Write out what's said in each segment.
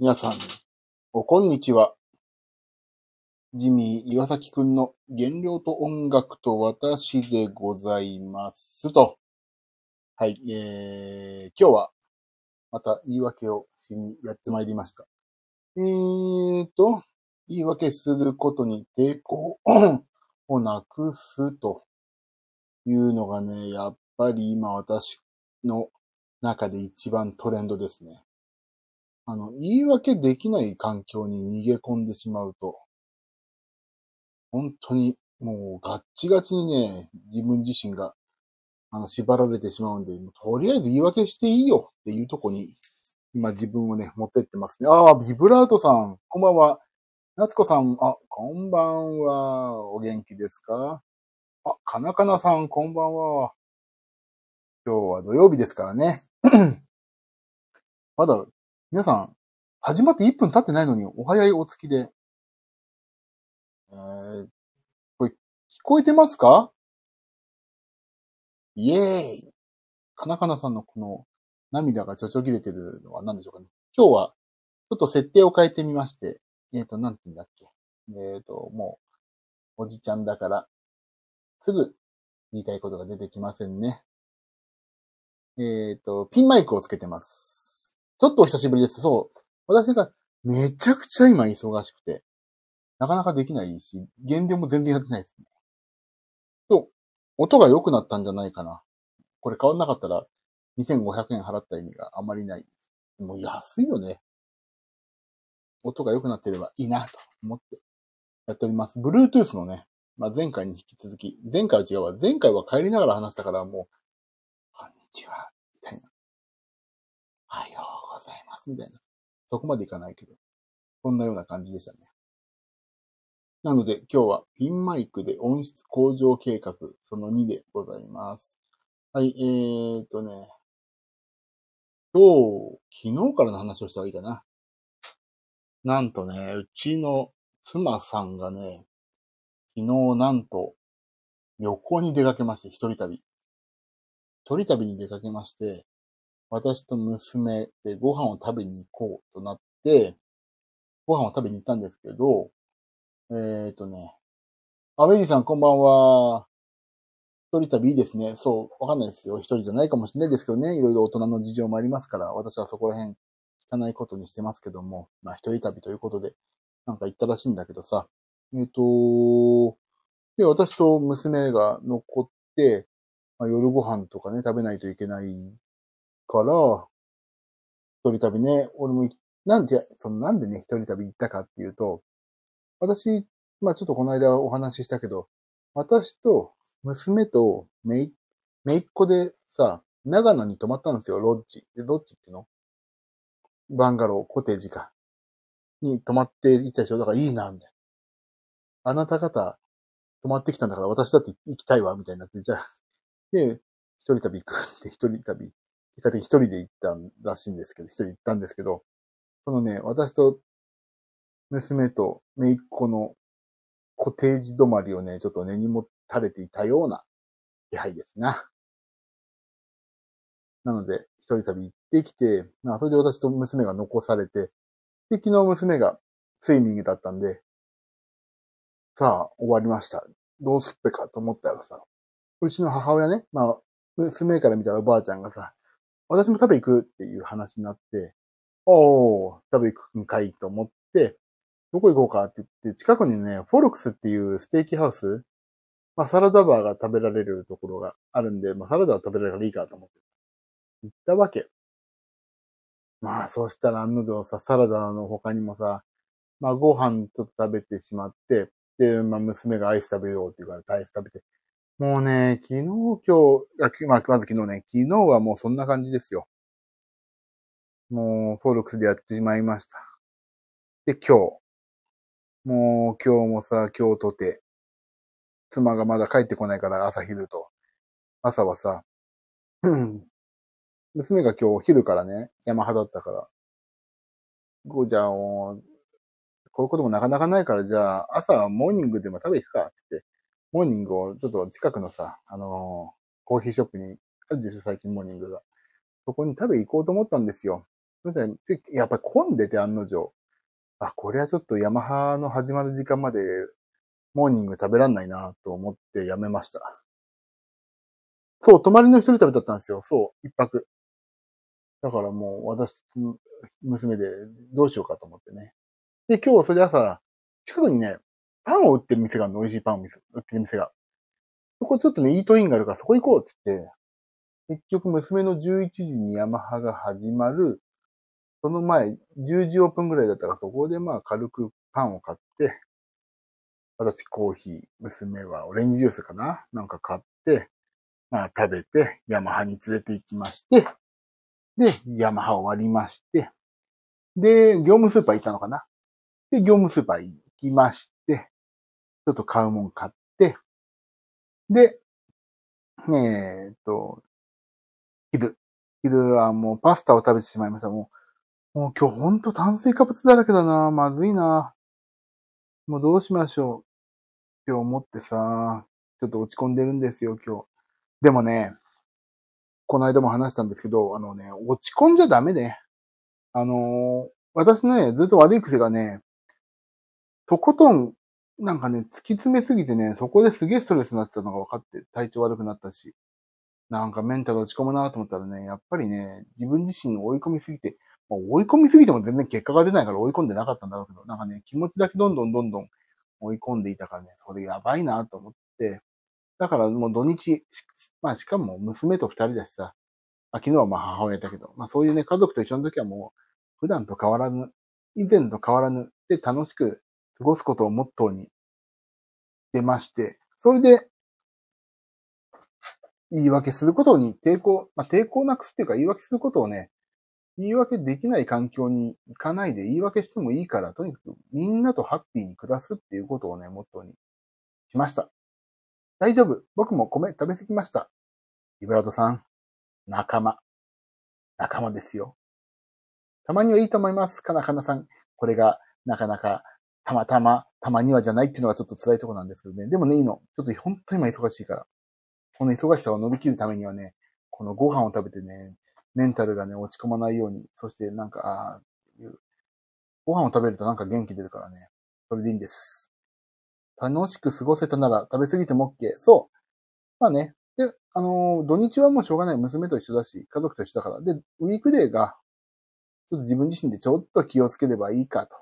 皆さん、おこんにちは。ジミー岩崎くんの原料と音楽と私でございますと。はい、えー、今日はまた言い訳をしにやってまいりました。えーと、言い訳することに抵抗 をなくすというのがね、やっぱり今私の中で一番トレンドですね。あの、言い訳できない環境に逃げ込んでしまうと、本当にもうガッチガチにね、自分自身が、あの、縛られてしまうんで、とりあえず言い訳していいよっていうとこに、今自分をね、持ってってますね。ああ、ビブラートさん、こんばんは。夏子さん、あ、こんばんは。お元気ですか？あ、かなかなさん、こんばんは。今日は土曜日ですからね。まだ、皆さん、始まって1分経ってないのに、お早いお付きで。えー、これ、聞こえてますか？イエーイかなかなさんのこの涙がちょちょぎれてるのは何でしょうかね。今日は、ちょっと設定を変えてみまして、えっ、ー、と、なんて言うんだっけ。えっ、ー、と、もう、おじちゃんだから、すぐ言いたいことが出てきませんね。えっ、ー、と、ピンマイクをつけてます。ちょっとお久しぶりです。そう。私がめちゃくちゃ今忙しくて、なかなかできないし、現電も全然やってないですね。と、音が良くなったんじゃないかな。これ変わんなかったら、2500円払った意味があまりない。もう安いよね。音が良くなってればいいなと思ってやっております。Bluetooth のね、まあ、前回に引き続き、前回は違うわ。前回は帰りながら話したからもう、こんにちは、みたいな。はよございます、みたいな。そこまでいかないけど、こんなような感じでしたね。なので今日はピンマイクで音質向上計画その2でございます。はい、えーとね、今日、昨日からの話をした方がいいかな。なんとね、うちの妻さんがね、昨日なんと旅行に出かけまして、一人旅。一人旅に出かけまして、私と娘でご飯を食べに行こうとなって、ご飯を食べに行ったんですけど、えっ、ー、とね、あ、メディさんこんばんは。一人旅いいですね。そう、わかんないですよ。一人じゃないかもしれないですけどね。いろいろ大人の事情もありますから、私はそこら辺聞かないことにしてますけども、まあ一人旅ということで、なんか行ったらしいんだけどさ。えっ、ー、と、で、私と娘が残って、まあ、夜ご飯とかね、食べないといけないから、一人旅ね、俺も、なんで、そのなんでね、一人旅行ったかっていうと、私、まあちょっとこの間お話ししたけど、私と娘とめい、めいっ子でさ、長野に泊まったんですよ、ロッジ。で、ロッジっていうの？バンガロー、コテージか。に泊まっていたでしょだからいいな、みたいな。あなた方、泊まってきたんだから私だって行きたいわ、みたいになって、じゃあ。で、一人旅行くって一人旅結果的に一人で行ったらしいんですけど、一人行ったんですけど、このね、私と娘と姪っ子のコテージ止まりをね、ちょっと根にも垂れていたような 気配ですな。なので、一人旅行ってきて、まあ、それで私と娘が残されて、で、昨日娘がスイミングだったんで、さあ、終わりました。どうすっぺかと思ったらさ、うちの母親ね、まあ、娘から見たらおばあちゃんがさ、私も食べ行くっていう話になって、おー、食べ行くんかいと思って、どこ行こうかって言って、近くにね、フォルクスっていうステーキハウス、まあサラダバーが食べられるところがあるんで、まあサラダは食べられるからいいかと思って。行ったわけ。まあそうしたら案の定さ、サラダの他にもさ、まあご飯ちょっと食べてしまって、で、まあ娘がアイス食べようって言うからアイス食べて、もうね、昨日、今日、まあ、まず昨日ね、昨日はもうそんな感じですよ。もう、フォルクスでやってしまいました。で、今日。もう、今日もさ、今日とて、妻がまだ帰ってこないから朝昼と。朝はさ、娘が今日昼からね、山派だったから、ごじゃあ、こういうこともなかなかないから、じゃあ、朝モーニングでも食べに行くかってって、モーニングをちょっと近くのさ、あのー、コーヒーショップにあるでしょ、最近モーニングが。そこに食べ行こうと思ったんですよ。それでやっぱり混んでて案の定。あ、これはちょっとヤマハの始まる時間までモーニング食べらんないなと思ってやめました。そう、泊まりの一人食べだったんですよ。そう、一泊。だからもう私、娘でどうしようかと思ってね。で、今日それで朝、近くにね、パンを売ってる店があるの、美味しいパンを売ってる店が。そこちょっとね、イートインがあるからそこ行こうって言って、結局娘の11時にヤマハが始まる、その前、10時オープンぐらいだったからそこでまあ軽くパンを買って、私コーヒー、娘はオレンジジュースかな？なんか買って、まあ食べて、ヤマハに連れて行きまして、で、ヤマハ終わりまして、で、業務スーパー行ったのかな？で、業務スーパー行きまし、ちょっと買うもん買って、で、えー、っと、昼。昼はもうパスタを食べてしまいました。もう、もう今日ほんと炭水化物だらけだな。まずいな。もうどうしましょう。って思ってさ、ちょっと落ち込んでるんですよ、今日。でもね、この間も話したんですけど、あのね、落ち込んじゃダメね。あのー、私ね、ずっと悪い癖がね、とことん、なんかね、突き詰めすぎてね、そこですげえストレスになったのが分かって、体調悪くなったし、なんかメンタル落ち込むなと思ったらね、やっぱりね、自分自身追い込みすぎて、追い込みすぎても全然結果が出ないから追い込んでなかったんだろうけど、なんかね、気持ちだけどんどんどんどん追い込んでいたからね、それやばいなと思って、だからもう土日、まあしかも娘と二人だしさ、あ昨日はまあ母親だけど、まあそういうね、家族と一緒の時はもう、普段と変わらぬ、以前と変わらぬで楽しく過ごすことをモットーに出まして、それで、言い訳することに抵抗、まあ、抵抗なくすっていうか言い訳することをね、言い訳できない環境に行かないで言い訳してもいいから、とにかくみんなとハッピーに暮らすっていうことをね、モットーにしました。大丈夫。僕も米食べ過ぎました。イブラドさん、仲間。仲間ですよ。たまにはいいと思います。かなかなさん。これがなかなかたまたま、たまにはじゃないっていうのがちょっと辛いとこなんですけどね。でもね、いいの。ちょっと本当に今忙しいから。この忙しさを乗り切るためにはね、このご飯を食べてね、メンタルがね、落ち込まないように、そしてなんか、ああ、ご飯を食べるとなんか元気出るからね。それでいいんです。楽しく過ごせたなら食べ過ぎても OK。そう。まあね。で、あのー、土日はもうしょうがない。娘と一緒だし、家族と一緒だから。で、ウィークデーが、ちょっと自分自身でちょっと気をつければいいかと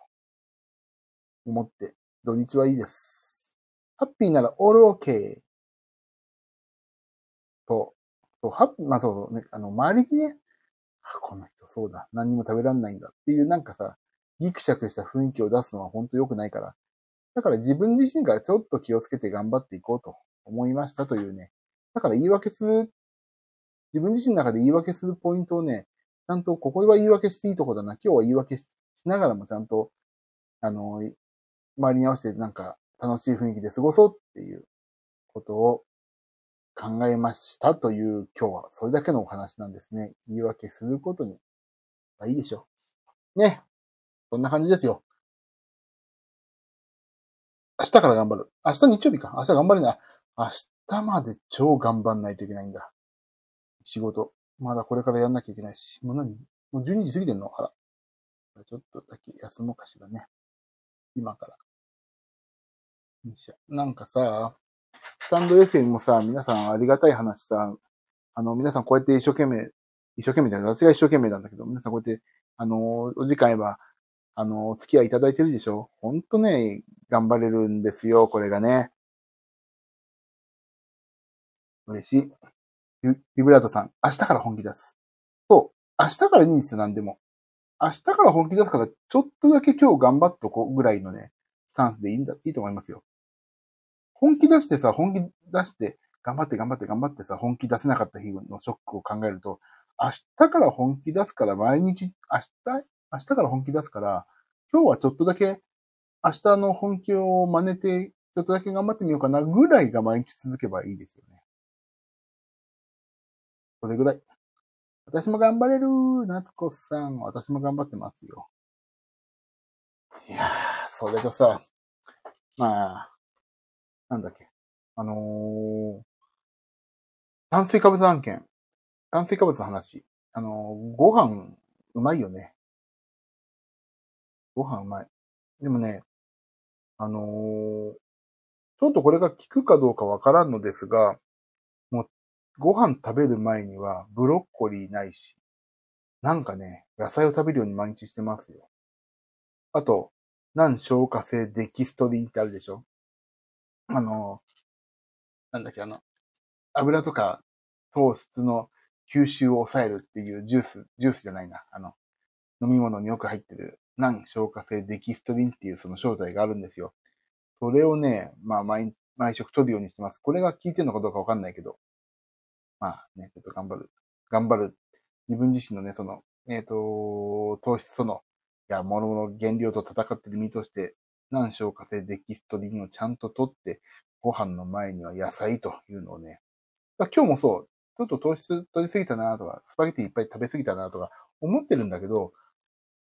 思って、土日はいいです。ハッピーならオールオーケー。と、と、ハッピー、まあそうね、あの、周りにね、あ、この人そうだ、何にも食べられないんだっていうなんかさ、ギクシャクした雰囲気を出すのは本当良くないから。だから自分自身がちょっと気をつけて頑張っていこうと思いましたというね。だから言い訳する、自分自身の中で言い訳するポイントをね、ちゃんとここは言い訳していいとこだな、今日は言い訳しながらもちゃんと、あの、周りに合わせてなんか楽しい雰囲気で過ごそうっていうことを考えましたという今日はそれだけのお話なんですね。言い訳することに、まあいいでしょう。ね。そんな感じですよ。明日から頑張る。明日日曜日か。明日頑張るな。明日まで超頑張んないといけないんだ。仕事。まだこれからやんなきゃいけないし。もう何？もう12時過ぎてんの？あら。ちょっとだけ休もうかしらね。今から。なんかさ、スタンド FM もさ、皆さんありがたい話さ、あの、皆さんこうやって一生懸命、一生懸命じゃない、私が一生懸命なんだけど、皆さんこうやって、あの、お時間えば、あの、お付き合いいただいてるでしょ？ほんとね、頑張れるんですよ、これがね。嬉しい。ビブラートさん、明日から本気出す。そう。明日からいいんですよ、なんでも。明日から本気出すから、ちょっとだけ今日頑張っとこうぐらいのね、スタンスでいいんだ、いいと思いますよ。本気出してさ、本気出して、頑張って頑張って頑張ってさ、本気出せなかった日のショックを考えると、明日から本気出すから毎日、明日、明日から本気出すから、今日はちょっとだけ明日の本気を真似て、ちょっとだけ頑張ってみようかなぐらいが毎日続けばいいですよね。それぐらい。私も頑張れる夏子さん。私も頑張ってますよ。いやー、それとさ、まあ、なんだっけ？あのー、炭水化物案件。炭水化物の話。あのー、ご飯うまいよね。ご飯うまい。でもね、あのーちょっとこれが効くかどうかわからんのですが、もう、ご飯食べる前にはブロッコリーないし、なんかね、野菜を食べるように毎日してますよ。あと、難消化性デキストリンってあるでしょ？あの、なんだっけ、あの、油とか糖質の吸収を抑えるっていうジュース、ジュースじゃないな。あの、飲み物によく入ってる難消化性デキストリンっていうその正体があるんですよ。それをね、まあ毎、毎食取るようにしてます。これが効いてるのかどうかわかんないけど。まあね、ちょっと頑張る。頑張る。自分自身のね、その、えっ、ー、と、糖質その、いや、物の原料と戦ってる身として、難消化性デキストリンをちゃんと取って、ご飯の前には野菜というのをね、今日もそう、ちょっと糖質取りすぎたなとか、スパゲティいっぱい食べすぎたなとか思ってるんだけど、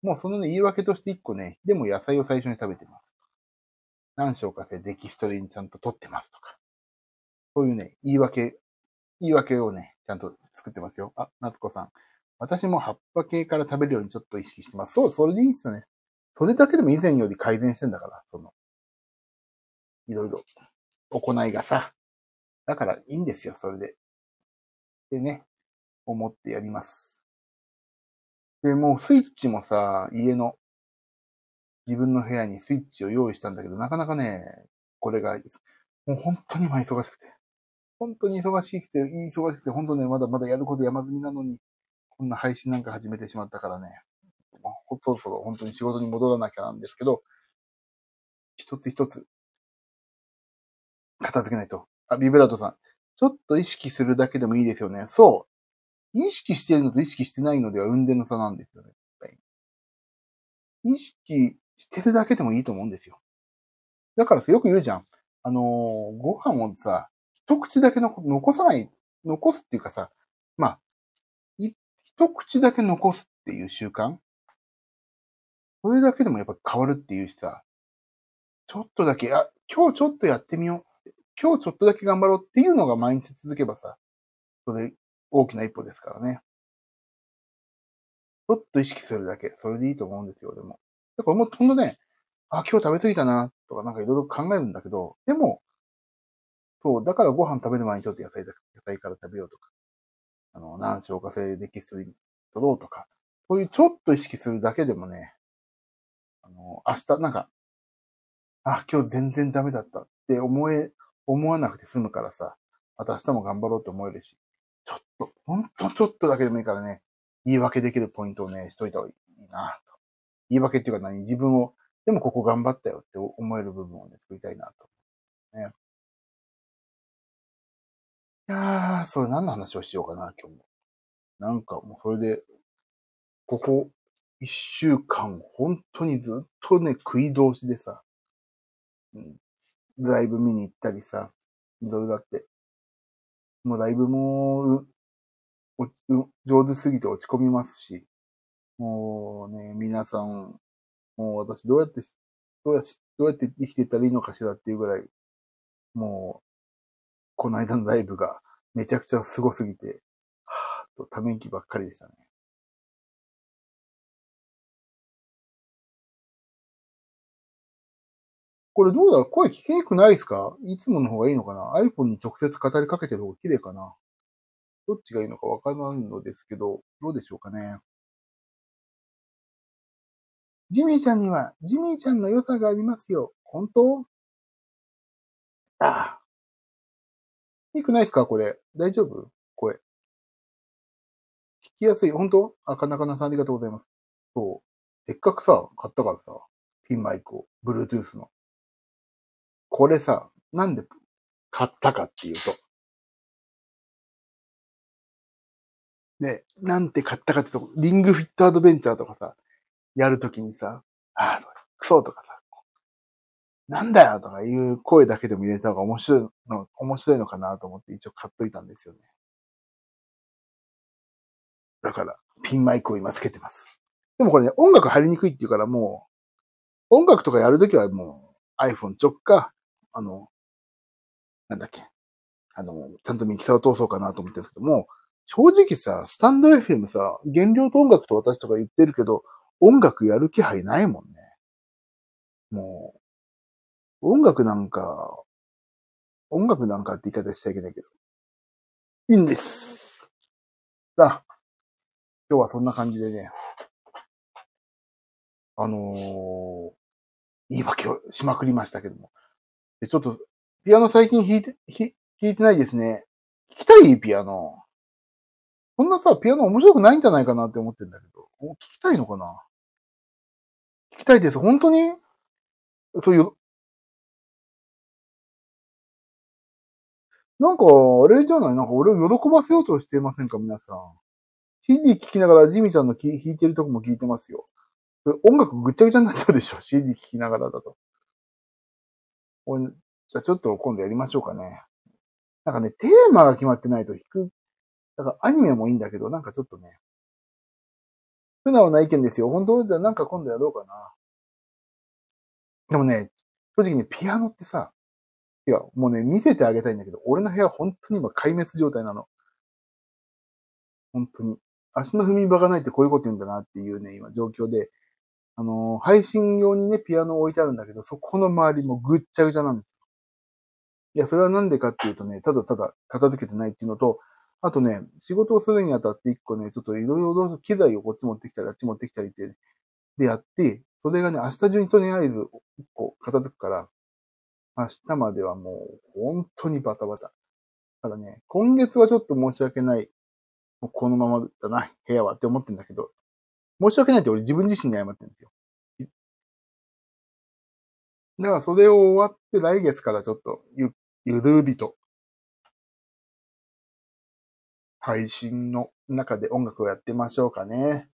もうそのね、言い訳として一個ね、でも野菜を最初に食べてます。何章かでデキストリンちゃんと取ってますとか。そういうね、言い訳、言い訳をね、ちゃんと作ってますよ。あ、夏子さん。私も葉っぱ系から食べるようにちょっと意識してます。そう、それでいいっすよね。それだけでも以前より改善してんだから、その、いろいろ、行いがさ。だからいいんですよ、それで。でね、思ってやります。で、もうスイッチもさ、家の自分の部屋にスイッチを用意したんだけど、なかなかね、これが、もう本当に今忙しくて。本当に忙しくて、忙しくて、本当ね、まだまだやること山積みなのに、こんな配信なんか始めてしまったからね、そろそろ本当に仕事に戻らなきゃなんですけど、一つ一つ、片付けないと。あ、ビブラートさん。ちょっと意識するだけでもいいですよね。そう。意識してるのと意識してないのでは運転の差なんですよね。意識してるだけでもいいと思うんですよ。だからさよく言うじゃん。あのー、ご飯をさ、一口だけの残さない、残すっていうかさ、まあ、一口だけ残すっていう習慣それだけでもやっぱ変わるっていうしさ、ちょっとだけ、あ、今日ちょっとやってみよう。今日ちょっとだけ頑張ろうっていうのが毎日続けばさ、それ大きな一歩ですからね。ちょっと意識するだけ。それでいいと思うんですよ、でも。だからもうほんとね、あ、今日食べ過ぎたな、とかなんかいろいろ考えるんだけど、でも、そう、だからご飯食べる前にちょっと野菜だ、野菜から食べようとか、あの、何消化性デキストリン取ろうとか、そういうちょっと意識するだけでもね、の、明日なんか、あ、今日全然ダメだったって思え、思わなくて済むからさ、また明日も頑張ろうと思えるし、ちょっと、ほんとちょっとだけでもいいからね、言い訳できるポイントをね、しといた方がいいなと。言い訳っていうか何？自分を、でもここ頑張ったよって思える部分をね、作りたいなと。ね。いやー、それ何の話をしようかな、今日も。なんかもうそれで、ここ一週間、本当にずっとね、食い通しでさ、うん、ライブ見に行ったりさ、いろいろだって。もうライブも、上手すぎて落ち込みますし、もうね、皆さん、もう私どうやって、どうやって、どうやって生きていったらいいのかしらっていうぐらい、もう、この間のライブがめちゃくちゃ凄すぎて、はぁとため息ばっかりでしたね。これどうだ？声聞きにくくないですか？いつもの方がいいのかな ?iPhone に直接語りかけてる方が綺麗かな？どっちがいいのかわからないのですけど、どうでしょうかね？ジミーちゃんには、ジミーちゃんの良さがありますよ。本当？ああ。いいくないですか？これ。大丈夫？声。聞きやすい。本当？あ、かなかなさんありがとうございます。そう。せっかくさ、買ったからさ、ピンマイクを、Bluetooth の。これさ、なんで買ったかっていうと、ね、なんて買ったかってと、リングフィットアドベンチャーとかさ、やるときにさ、ああ、クソとかさ、なんだよとかいう声だけでも入れた方が面白いの、面白いのかなと思って一応買っといたんですよね。だから、ピンマイクを今つけてます。でもこれね、音楽入りにくいっていうからもう、音楽とかやるときはもう iPhone 直か、あの、なんだっけ、あの、ちゃんとミキサーを通そうかなと思ってるんですけども、正直さ、スタンド FM さ、原料と音楽と私とか言ってるけど、音楽やる気配ないもんね。もう、音楽なんか、音楽なんかって言い方しちゃいけないけど。いいんです。さあ、今日はそんな感じでね、あのー、言い訳をしまくりましたけども。で、ちょっと、ピアノ最近弾いて、弾いてないですね。弾きたいピアノ。こんなさ、ピアノ面白くないんじゃないかなって思ってんだけど。聞きたいのかな？聞きたいです。本当に？そういう、なんか、あれじゃない？なんか俺を喜ばせようとしていませんか？皆さん。CD 聴きながらジミちゃんの弾いてるとこも聞いてますよ。音楽ぐっちゃぐちゃになっちゃうでしょ ?CD 聴きながらだと。じゃあちょっと今度やりましょうかね。なんかね、テーマが決まってないと弾く。だからアニメもいいんだけど、なんかちょっとね、素直な意見ですよ。本当じゃあなんか今度やろうかな。でもね、正直ね、ピアノってさ、いや、もうね、見せてあげたいんだけど、俺の部屋本当に今壊滅状態なの。本当に。足の踏み場がないってこういうこと言うんだなっていうね、今状況で、あの、配信用にね、ピアノ置いてあるんだけど、そこの周りもぐっちゃぐちゃなんですよ。いや、それはなんでかっていうとね、ただただ片付けてないっていうのと、あとね、仕事をするにあたって一個ね、ちょっといろいろ機材をこっち持ってきたり、あっち持ってきたりって、でやって、それがね、明日中にとりあえず一個片付くから、明日まではもう本当にバタバタ。ただね、今月はちょっと申し訳ない。このままだな、部屋はって思ってんだけど、申し訳ないって俺自分自身に謝ってるんですよ。だからそれを終わって来月からちょっとゆ、ゆるりと、配信の中で音楽をやってましょうかね。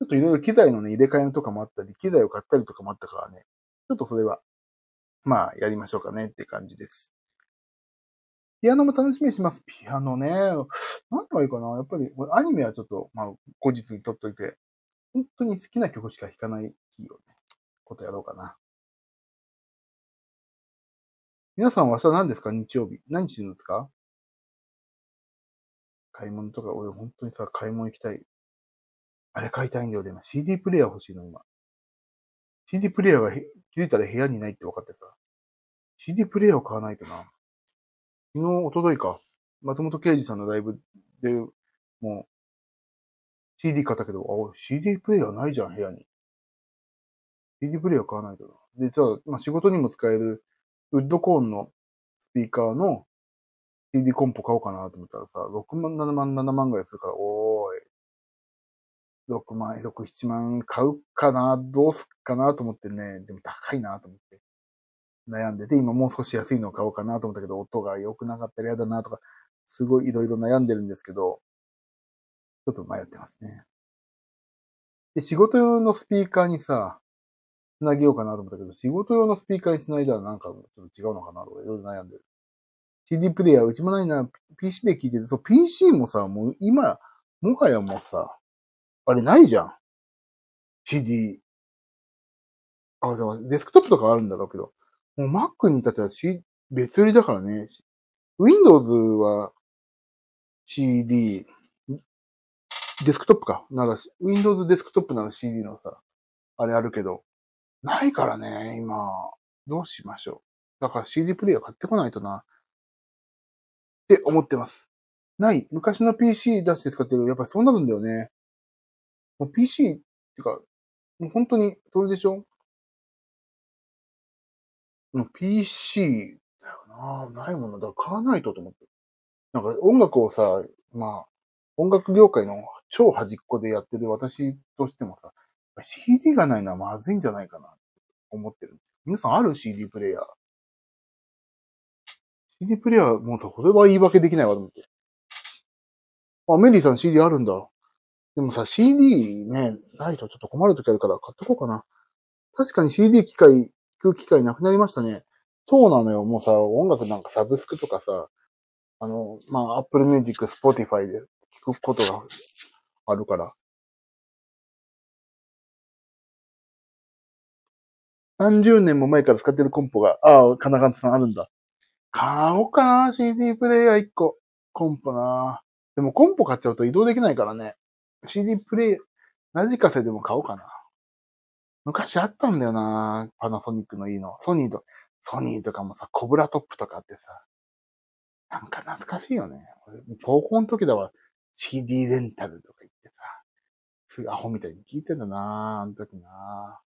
ちょっといろいろ機材のね、入れ替えとかもあったり、機材を買ったりとかもあったからね、ちょっとそれは、まあ、やりましょうかねって感じです。ピアノも楽しみにします。ピアノね。何がいいかなやっぱり、アニメはちょっと、まあ、後日に撮っといて、本当に好きな曲しか弾かないっていうね、ことやろうかな。皆さんは明日何ですか？日曜日。何してるんですか？買い物とか、俺本当にさ、買い物行きたい。あれ買いたいんだよ、でも CD プレイヤー欲しいの、今。CD プレイヤーが気づいたら部屋にないって分かってさ。CD プレイヤーを買わないとな。昨日、おとといか、松本啓治さんのライブで、もう、CD 買ったけど、あ、CD プレイヤーないじゃん、部屋に。CD プレイヤー買わないとな。でさ、まあ、仕事にも使える、ウッドコーンのスピーカーの CD コンポ買おうかなと思ったらさ、6万、7万、7万ぐらいするから、おーい。6万、6、7万買うかな、どうすっかなと思ってね、でも高いなと思って。悩んでて、今もう少し安いのを買おうかなと思ったけど、音が良くなかったら嫌だなとか、すごいいろいろ悩んでるんですけど、ちょっと迷ってますね。で、仕事用のスピーカーにさ、つなげようかなと思ったけど、仕事用のスピーカーにつないだらなんかちょっと違うのかなとかいろいろ悩んでる。CD プレイヤーうちもないな、PC で聞いてる。そう、PC もさ、もう今、もはやもうさ、あれないじゃん。CD。あ、でもデスクトップとかあるんだろうけど。もう Mac に至っては、C、別売りだからね。Windows は CD、デスクトップか。なら、Windows デスクトップなら CD のさ、あれあるけど、ないからね、今。どうしましょう。だから CD プレイヤー買ってこないとな。って思ってます。ない。昔の PC 出して使ってる。やっぱりそうなるんだよね。もう PC ってか、もう本当に、それでしょ？PC だよなないものだ。買わないとと思って。なんか音楽をさ、まあ、音楽業界の超端っこでやってる私としてもさ、CD がないのはまずいんじゃないかな、思ってる。皆さんある？CD プレイヤー ?CD プレイヤー、もうさ、これは言い訳できないわと思って。あ、メリーさん CD あるんだ。でもさ、CD ね、ないとちょっと困る時あるから買っとこうかな。確かに CD 機械聞く機会なくなりましたね。そうなのよ。もうさ、音楽なんかサブスクとかさ、あの、まあ、Apple Music、Spotify で聞くことがあるから。30年も前から使ってるコンポが、ああ、金かさんあるんだ。買おうかな、CD プレイヤー1個。コンポなでもコンポ買っちゃうと移動できないからね。CD プレイ、ラジカセでも買おうかな。昔あったんだよなパナソニックのいいの。ソニーと、ソニーとかもさ、コブラトップとかってさ。なんか懐かしいよね。高校の時だわ、CD レンタルとか言ってさ。すぐアホみたいに聞いてんだなあの時な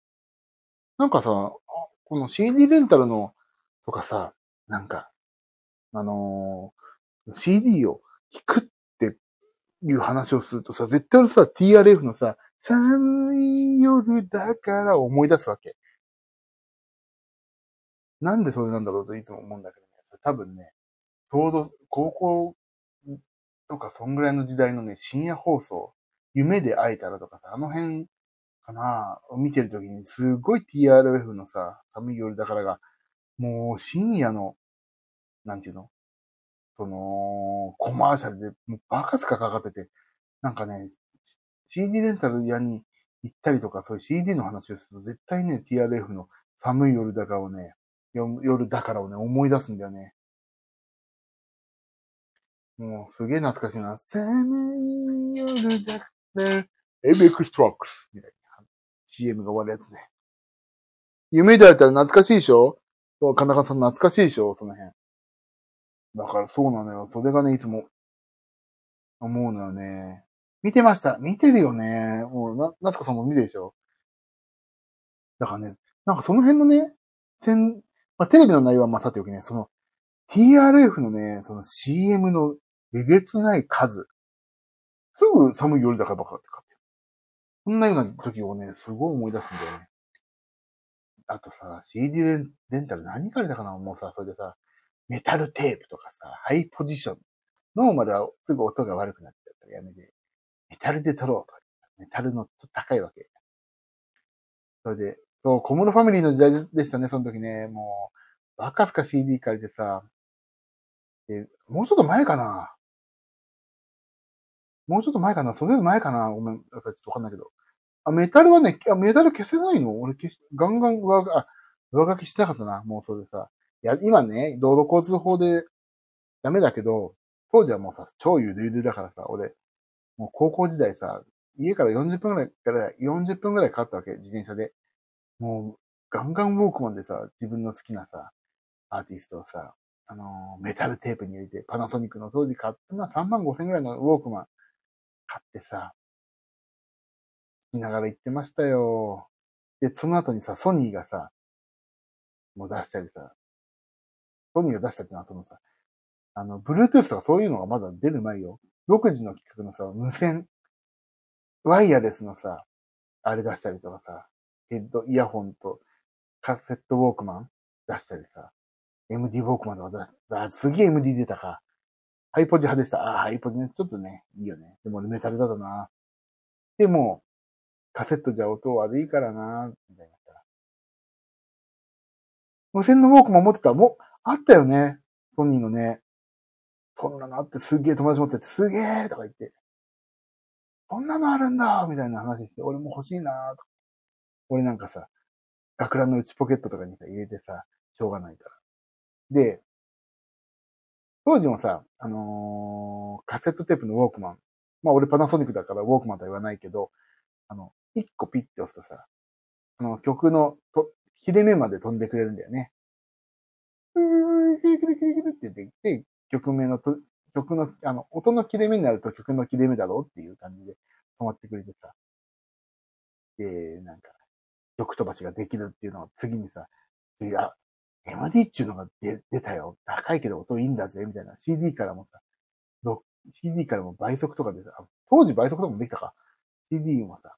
なんかさ、この CD レンタルの、とかさ、なんか、あのー、CD を聞くっていう話をするとさ、絶対俺さ、TRF のさ、寒い夜だから思い出すわけ。なんでそれなんだろうといつも思うんだけどね。多分ね、ちょうど高校とかそんぐらいの時代のね、深夜放送、夢で会えたらとかさ、あの辺かな、見てるときにすごい TRF のさ、寒い夜だからが、もう深夜の、なんていうのその、コマーシャルで、もうバカスかかかってて、なんかね、CD レンタル屋に行ったりとか、そういう CD の話をすると、絶対ね、TRF の寒い夜だからをね、夜だからをね、思い出すんだよね。もう、すげえ懐かしいな。寒い夜だから、エベックストラックスみたいな CM が終わるやつね。夢で会えたら懐かしいでしょ？そう、金川さん懐かしいでしょ？その辺。だからそうなのよ。それがね、いつも思うのよね。見てました。見てるよね。もう、な、夏子さんも見てるでしょだからね、なんかその辺のね、せん、まあ、テレビの内容はまあさておきね、その、TRF のね、その CM のえげつない数。すぐ寒い夜だからばかって買って。そんなような時をね、すごい思い出すんだよね。あとさ、CD レンレンタル何借りたかな？もうさ、それでさ、メタルテープとかさ、ハイポジション。ノーマルはすぐ音が悪くなっちゃうからやめて、メタルで撮ろうと。メタルのちょっと高いわけ。それで、そう、小室ファミリーの時代でしたね、その時ね。もう、バカすか CD 借りてさ、で、もうちょっと前かな。もうちょっと前かな。それより前かな。ごめん。ちょっとわかんないけど。あ、メタルはね、あ、メタル消せないの？俺消し、ガンガン上書あ、上書きしてなかったな。もうそれでさ。いや、今ね、道路交通法でダメだけど、当時はもうさ、超ゆるゆるだからさ、俺、もう高校時代さ、家から40分ぐらいから、40分ぐらいかかったわけ、自転車で。もう、ガンガンウォークマンでさ、自分の好きなさ、アーティストをさ、あのー、メタルテープに入れて、パナソニックの当時買ったのは3万5千ぐらいのウォークマン買ってさ、見ながら行ってましたよ。で、その後にさ、ソニーがさ、もう出したりさ、ソニーが出したってのはそのさ、あの、Bluetooth とかそういうのがまだ出る前よ。独自の企画のさ、無線、ワイヤレスのさ、あれ出したりとかさ、ヘッド、イヤホンとカセットウォークマン出したりさ、MD ウォークマンとか出あ、すげえ MD 出たか。ハイポジ派でした。ああ、ハイポジね。ちょっとね、いいよね。でも俺メタルだとな。でも、カセットじゃ音悪いからな、みたいな。無線のウォークマン持ってたも、あったよね。ソニーのね。そんなのあってすげえ友達持っててすげえとか言って。こんなのあるんだみたいな話して、俺も欲しいなと俺なんかさ、学ランの内ポケットとかにさ、入れてさ、しょうがないから。で、当時もさ、あのー、カセットテープのウォークマン。まあ俺パナソニックだからウォークマンとは言わないけど、あの、一個ピッて押すとさ、あの曲のと切れ目まで飛んでくれるんだよね。うー、キリキリキリキリって言って、曲名のと、曲の、あの、音の切れ目になると曲の切れ目だろうっていう感じで止まってくれてさ。で、なんか、曲飛ばしができるっていうのを次にさ、次、あ、MD っていうのが出出たよ。高いけど音いいんだぜ、みたいな。CD からもさ、CD からも倍速とかでさ、当時倍速とかもできたか。CD もさ、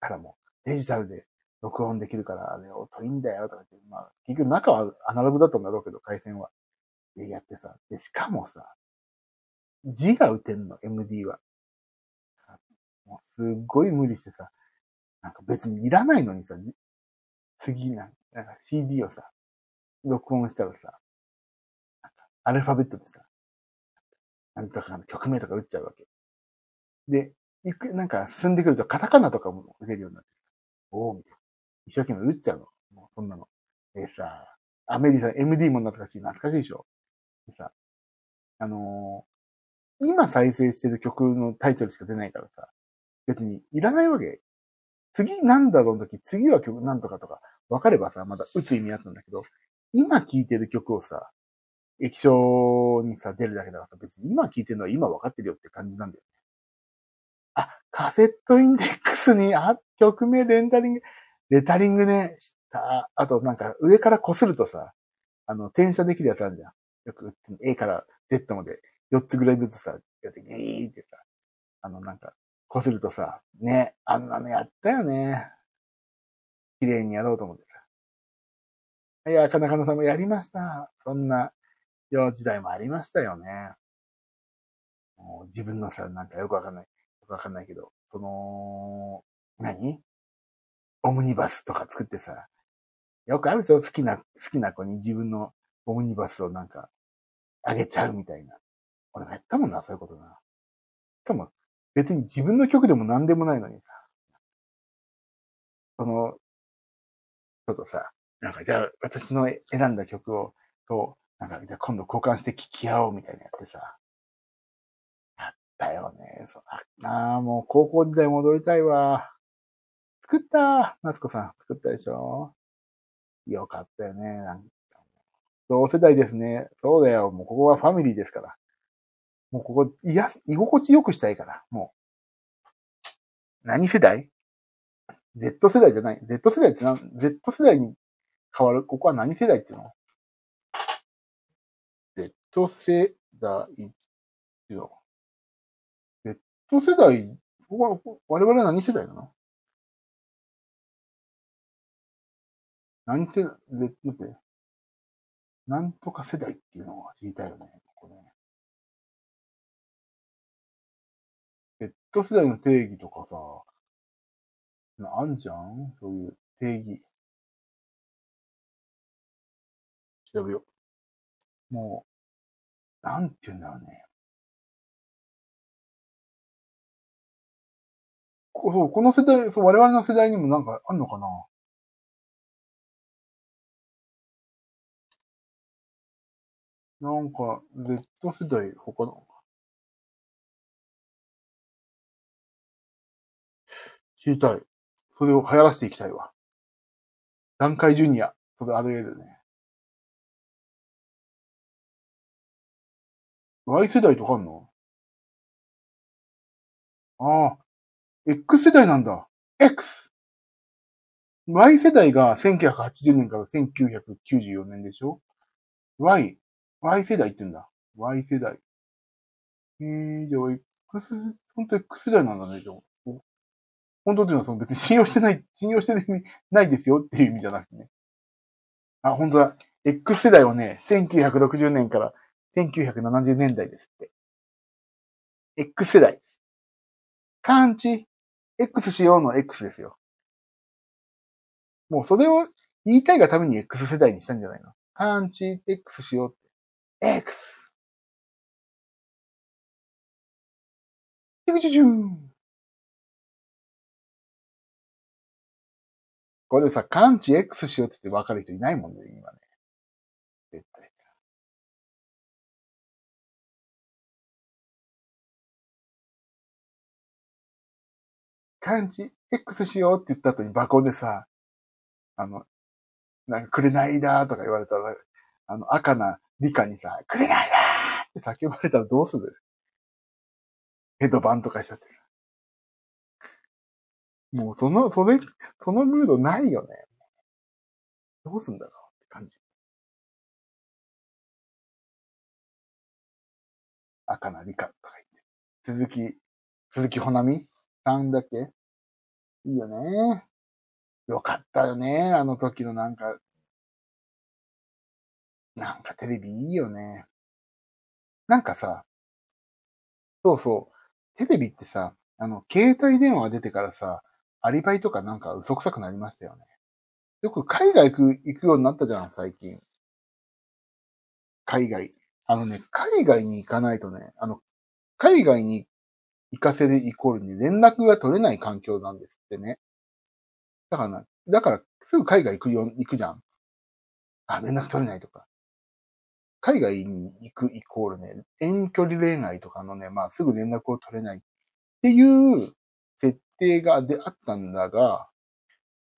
からもデジタルで録音できるから、ね、音いいんだよ、とか言って、まあ、結局中はアナログだったんだろうけど、回線は。で、やってさ。で、しかもさ、字が打てんの、MD は。もうすっごい無理してさ、なんか別にいらないのにさ、次なん、なんか CD をさ、録音したらさ、アルファベットでさ、なんとか曲名とか打っちゃうわけ。で、いく、なんか進んでくるとカタカナとかも打てるようになっておおみたいな。一生懸命打っちゃうの。もうそんなの。えさ、アメリカ、MD も懐かしい。懐かしいでしょ？でさ、あの今再生してる曲のタイトルしか出ないからさ、別にいらないわけ。次なんだろうの時、次は曲なんとかとか、分かればさ、まだ打つ意味あったんだけど、今聴いてる曲をさ、液晶にさ、出るだけだから別に今聴いてるのは今分かってるよって感じなんだよね。あ、カセットインデックスに、あ、曲名レンタリング、レタリングね、したあとなんか上から擦るとさ、あの、転写できるやつあるじゃん。よく A から Z まで4つぐらいずつさ、やってギーってさ、あのなんか、擦るとさ、ね、あんなのやったよね。綺麗にやろうと思ってさ。いや、かなかなさんもやりました。そんな、幼時代もありましたよね。もう自分のさ、なんかよくわかんない。よくわかんないけど、その、何？オムニバスとか作ってさ、よくあるでしょ？好きな、好きな子に自分のオムニバスをなんか、あげちゃうみたいな。俺もやったもんな、そういうことな。しかも、別に自分の曲でも何でもないのにさ。その、ちょっとさ、なんかじゃあ私の選んだ曲を、と、なんかじゃあ今度交換して聴き合おうみたいなやってさ。やったよね。そうああ、もう高校時代戻りたいわ。作った夏子さん、作ったでしょよかったよね。なん同世代ですね。そうだよ。もうここはファミリーですから。もうここ、いや、居心地よくしたいから。もう。何世代 ?Z 世代じゃない。Z 世代って何 ?Z 世代に変わる？ここは何世代っていうの ?Z 世代っていうの ?Z 世代、ここは我々は何世代なの？何世代、Z って、なんとか世代っていうのが知りたいよね。ここね。Z 世代の定義とかさ、あんじゃん？そういう定義。調べよう。もう、なんて言うんだろうね。こそう、この世代、そう、我々の世代にもなんかあんのかな？なんか、Z 世代、他の、知りたい。それを流行らせていきたいわ。段階ジュニア。それある程度ね。Y 世代とかあんの？ああ。X 世代なんだ。X! Y 世代が1980年から1994年でしょ ?Y。Y 世代って言うんだ。Y 世代。えー、じゃあ X、本当 X 世代なんだね、じゃあ。本当っていうのはその別に信用してない、信用してないですよっていう意味じゃなくてね。あ、本当だ。X 世代はね、1960年から1970年代ですって。X 世代。感知。X 仕様の X ですよ。もうそれを言いたいがために X 世代にしたんじゃないの感知 X しよう。X! チュチュチューこれさ、感知 X しようって言って分かる人いないもんね、今ね。絶対。感知 X しようって言った後に爆音でさ、あの、なんか、くれないだとか言われたら、あの、赤な理科にさ、くれないだって叫ばれたらどうするヘドバンとかしちゃってもうその、それ、そのムードないよね。どうすんだろうって感じ。赤な理科とか言って。鈴木、鈴木ほなみさんだっけ？いいよね。よかったよね。あの時のなんか、なんかテレビいいよね。なんかさ、そうそう。テレビってさ、あの、携帯電話出てからさ、アリバイとかなんか嘘くさくなりましたよね。よく海外行く、行くようになったじゃん、最近。海外。あのね、海外に行かないとね、あの、海外に行かせるイコールに連絡が取れない環境なんですってね。だからな、だからすぐ海外行くよ、行くじゃん。あ、連絡取れないとか。海外に行くイコールね、遠距離恋愛とかのね、まあすぐ連絡を取れないっていう設定がであったんだが、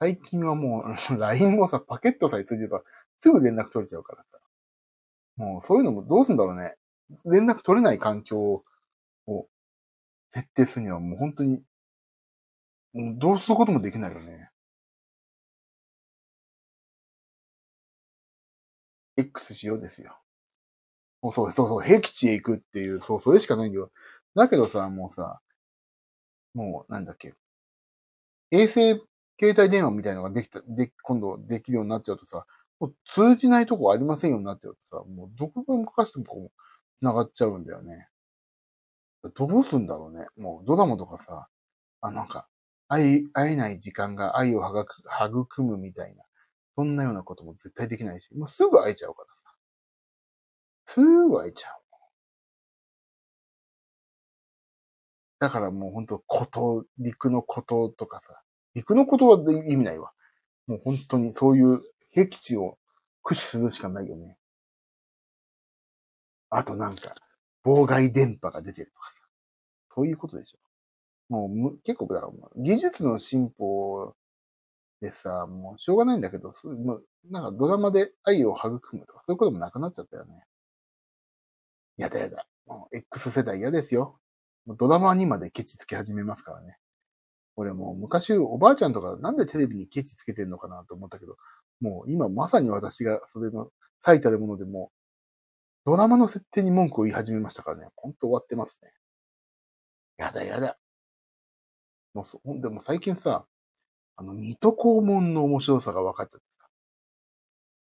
最近はもう LINE もさ、パケットさえついてればすぐ連絡取れちゃうからさ。もうそういうのもどうすんだろうね。連絡取れない環境を設定するにはもう本当に、もうどうすることもできないよね。X しようですよ。そうそう、そうそう、僻地へ行くっていう、そう、それしかないんだよ。だけどさ、もうさ、もう、なんだっけ。衛星携帯電話みたいのができた、で、今度できるようになっちゃうとさ、もう通じないとこありませんようになっちゃうとさ、もうどこがかしてもこう繋がっちゃうんだよね。どうすんだろうね。もうドラマとかさ、あ、なんか、会えない時間が愛を育むみたいな、そんなようなことも絶対できないし、もうすぐ会えちゃうからすぐ会えちゃう。だからもうほんと、こと、陸のこととかさ、陸のことは意味ないわ。もう本当にそういう僻地を駆使するしかないよね。あとなんか、妨害電波が出てるとかさ。そういうことでしょ。もうむ、結構だから、技術の進歩でさ、もうしょうがないんだけど、もうなんかドラマで愛を育むとか、そういうこともなくなっちゃったよね。やだやだ。もう X 世代嫌ですよ。もうドラマにまでケチつけ始めますからね。俺もう昔おばあちゃんとかなんでテレビにケチつけてんのかなと思ったけど、もう今まさに私がそれの最たるものでもドラマの設定に文句を言い始めましたからね。ほんと終わってますね。やだやだ。もうそ、ほんでも最近さ、あの、水戸黄門の面白さが分かっちゃってさ。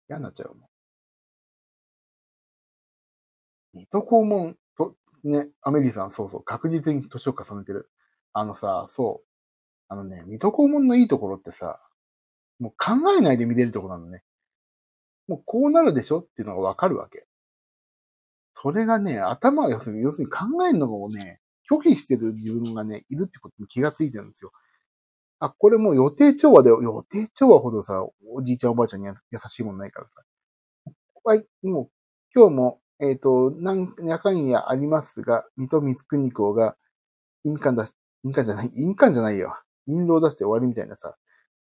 嫌になっちゃうもん。水戸黄門と、ね、アメリさん、そうそう、確実に年を重ねてる。あのさ、そう。あのね、水戸黄門のいいところってさ、もう考えないで見れるところなのね。もうこうなるでしょっていうのがわかるわけ。それがね、頭要するに、要するに考えるのをね、拒否してる自分がね、いるってことに気がついてるんですよ。あ、これもう予定調和で、予定調和ほどさ、おじいちゃんおばあちゃんに優しいもんないからさ。はい、もう、今日も、えっ、ー、と、なんやかんやありますが、水戸光国公が、印鑑出し、印鑑じゃない、印鑑じゃないよ。印籠出して終わりみたいなさ、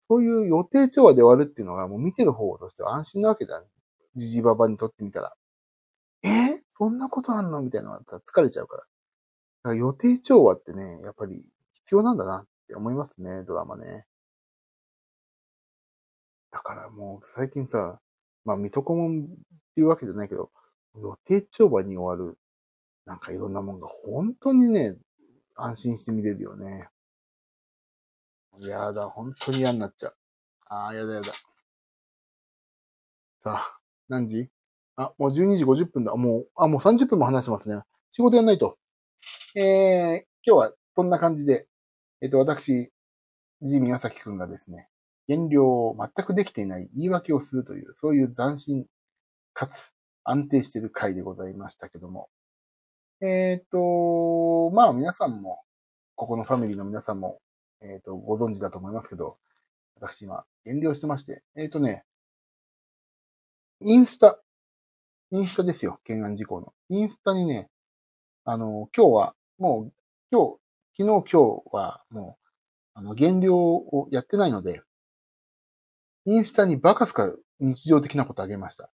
そういう予定調和で終わるっていうのが、もう見てる方としては安心なわけだ、ね。じじばばにとってみたら。え？ー、そんなことあんの？みたいなのがさ、疲れちゃうから。だから予定調和ってね、やっぱり必要なんだなって思いますね、ドラマね。だからもう最近さ、まあ、水戸黄門っていうわけじゃないけど、予定調和に終わる、なんかいろんなもんが本当にね、安心して見れるよね。やだ、本当に嫌になっちゃう。ああ、やだやだ。さあ、何時？あ、もう12時50分だ。もう、あ、もう30分も話してますね。仕事やんないと。えー、今日はこんな感じで、えっ、と、私、ジミヤサキくんがですね、減量を全くできていない言い訳をするという、そういう斬新かつ安定してる回でございましたけども。えっ、ー、と、まあ皆さんも、ここのファミリーの皆さんも、えっ、ー、と、ご存知だと思いますけど、私今、減量してまして、えっ、ー、とね、インスタ、インスタですよ、懸案事項の。インスタにね、あの、今日は、もう、今日、昨日今日は、もう、あの、減量をやってないので、インスタにバカすか日常的なことあげました。